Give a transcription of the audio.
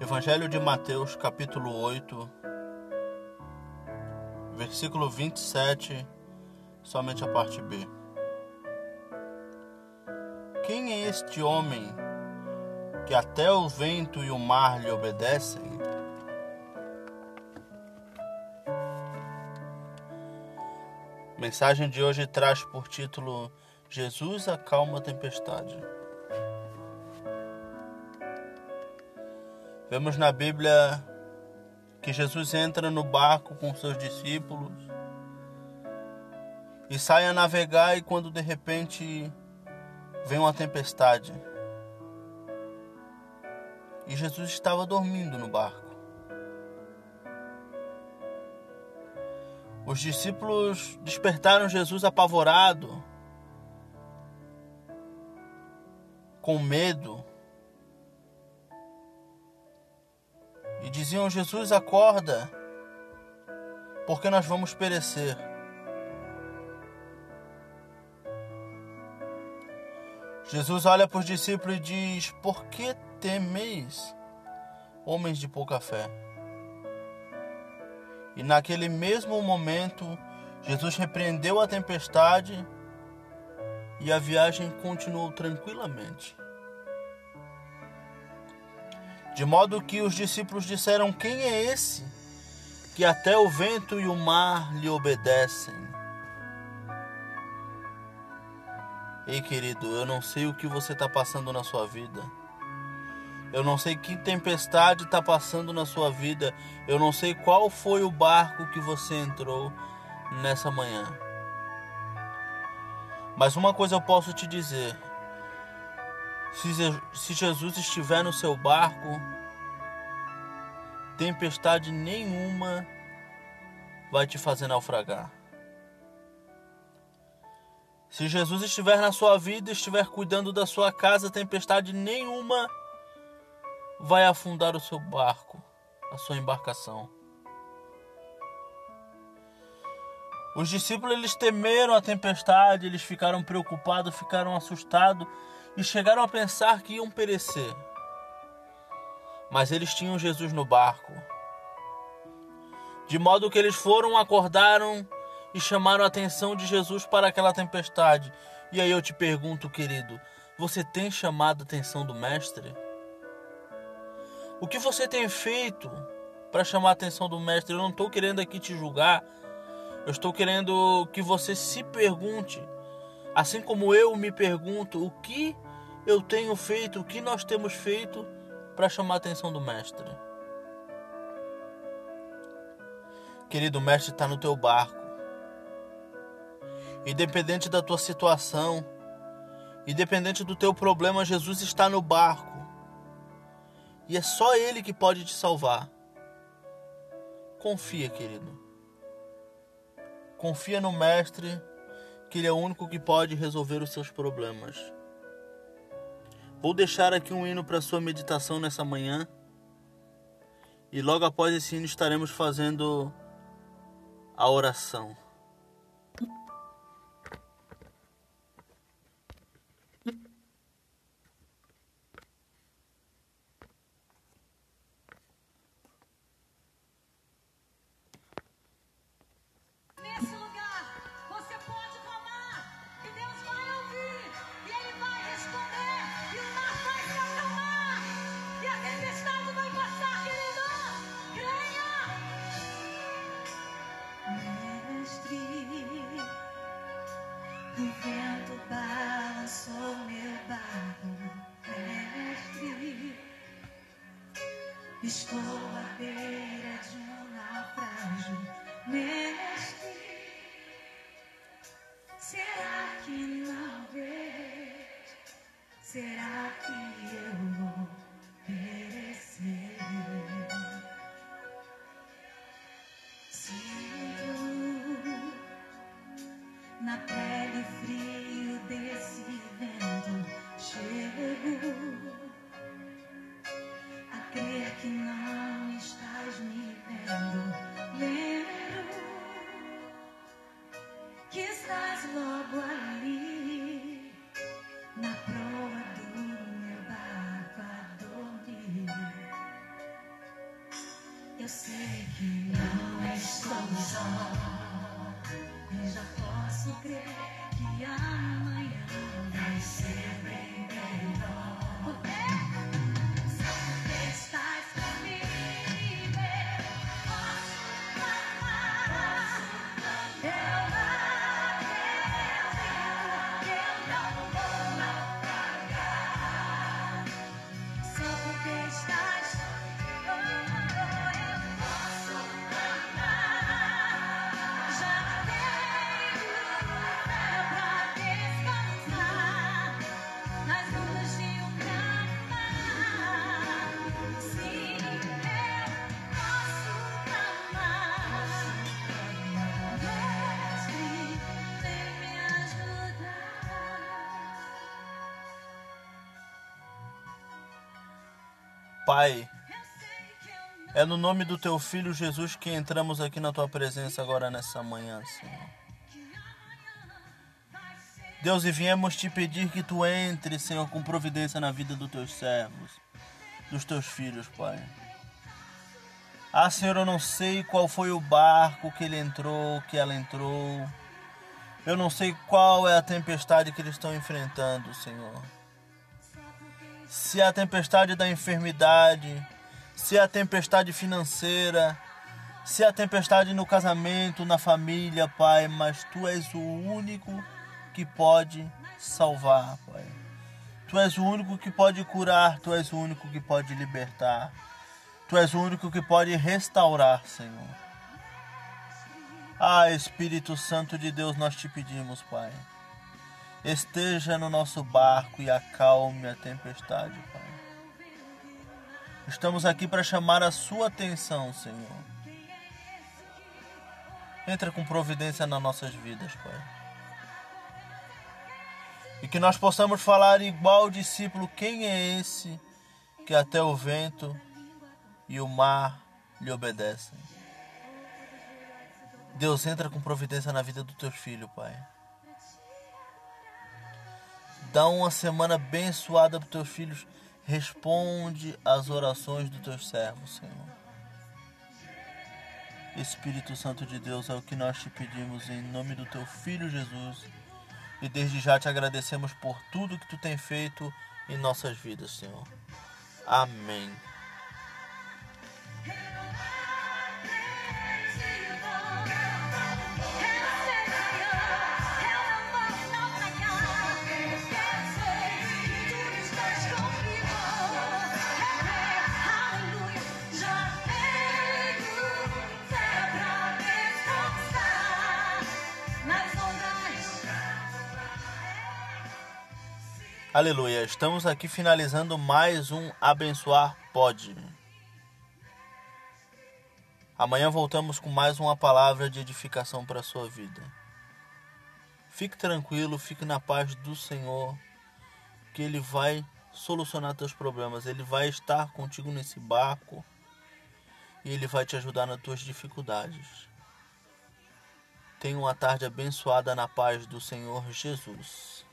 Evangelho de Mateus, capítulo 8, versículo 27, somente a parte B. Quem é este homem que até o vento e o mar lhe obedecem? A mensagem de hoje traz por título Jesus acalma a tempestade. Vemos na Bíblia que Jesus entra no barco com seus discípulos e sai a navegar e quando de repente vem uma tempestade. E Jesus estava dormindo no barco. Os discípulos despertaram Jesus apavorado, com medo, e diziam: Jesus, acorda, porque nós vamos perecer. Jesus olha para os discípulos e diz: Por que temeis, homens de pouca fé? E naquele mesmo momento, Jesus repreendeu a tempestade e a viagem continuou tranquilamente. De modo que os discípulos disseram: Quem é esse que até o vento e o mar lhe obedecem? Ei, querido, eu não sei o que você está passando na sua vida. Eu não sei que tempestade está passando na sua vida. Eu não sei qual foi o barco que você entrou nessa manhã. Mas uma coisa eu posso te dizer: se Jesus estiver no seu barco, tempestade nenhuma vai te fazer naufragar. Se Jesus estiver na sua vida, estiver cuidando da sua casa, tempestade nenhuma vai afundar o seu barco, a sua embarcação. Os discípulos eles temeram a tempestade, eles ficaram preocupados, ficaram assustados e chegaram a pensar que iam perecer. Mas eles tinham Jesus no barco. De modo que eles foram, acordaram e chamaram a atenção de Jesus para aquela tempestade. E aí eu te pergunto, querido, você tem chamado a atenção do Mestre? O que você tem feito para chamar a atenção do Mestre? Eu não estou querendo aqui te julgar. Eu estou querendo que você se pergunte, assim como eu me pergunto, o que eu tenho feito, o que nós temos feito para chamar a atenção do Mestre. Querido, Mestre está no teu barco. Independente da tua situação, independente do teu problema, Jesus está no barco. E é só Ele que pode te salvar. Confia, querido. Confia no Mestre, que Ele é o único que pode resolver os seus problemas. Vou deixar aqui um hino para sua meditação nessa manhã. E logo após esse hino estaremos fazendo a oração. Estou à estás logo ali na proa do meu barco a dormir. Eu sei que não estou só, e já posso crer que há. Pai, é no nome do teu filho Jesus que entramos aqui na tua presença agora nessa manhã, Senhor. Deus, e viemos te pedir que tu entre, Senhor, com providência na vida dos teus servos, dos teus filhos, Pai. Ah, Senhor, eu não sei qual foi o barco que ele entrou, que ela entrou. Eu não sei qual é a tempestade que eles estão enfrentando, Senhor. Se é a tempestade da enfermidade, se é a tempestade financeira, se é a tempestade no casamento, na família, Pai, mas tu és o único que pode salvar, Pai. Tu és o único que pode curar, tu és o único que pode libertar. Tu és o único que pode restaurar, Senhor. Ah, Espírito Santo de Deus, nós te pedimos, Pai. Esteja no nosso barco e acalme a tempestade, Pai. Estamos aqui para chamar a sua atenção, Senhor. Entra com providência nas nossas vidas, Pai. E que nós possamos falar igual discípulo: quem é esse que até o vento e o mar lhe obedecem? Deus entra com providência na vida do teu filho, Pai. Dá uma semana abençoada para os teus filhos. Responde às orações dos teus servos, Senhor. Espírito Santo de Deus, é o que nós te pedimos em nome do teu filho Jesus e desde já te agradecemos por tudo que tu tem feito em nossas vidas, Senhor. Amém. Aleluia. Estamos aqui finalizando mais um Abençoar Pode. Amanhã voltamos com mais uma palavra de edificação para a sua vida. Fique tranquilo, fique na paz do Senhor, que Ele vai solucionar teus problemas. Ele vai estar contigo nesse barco e Ele vai te ajudar nas tuas dificuldades. Tenha uma tarde abençoada na paz do Senhor Jesus.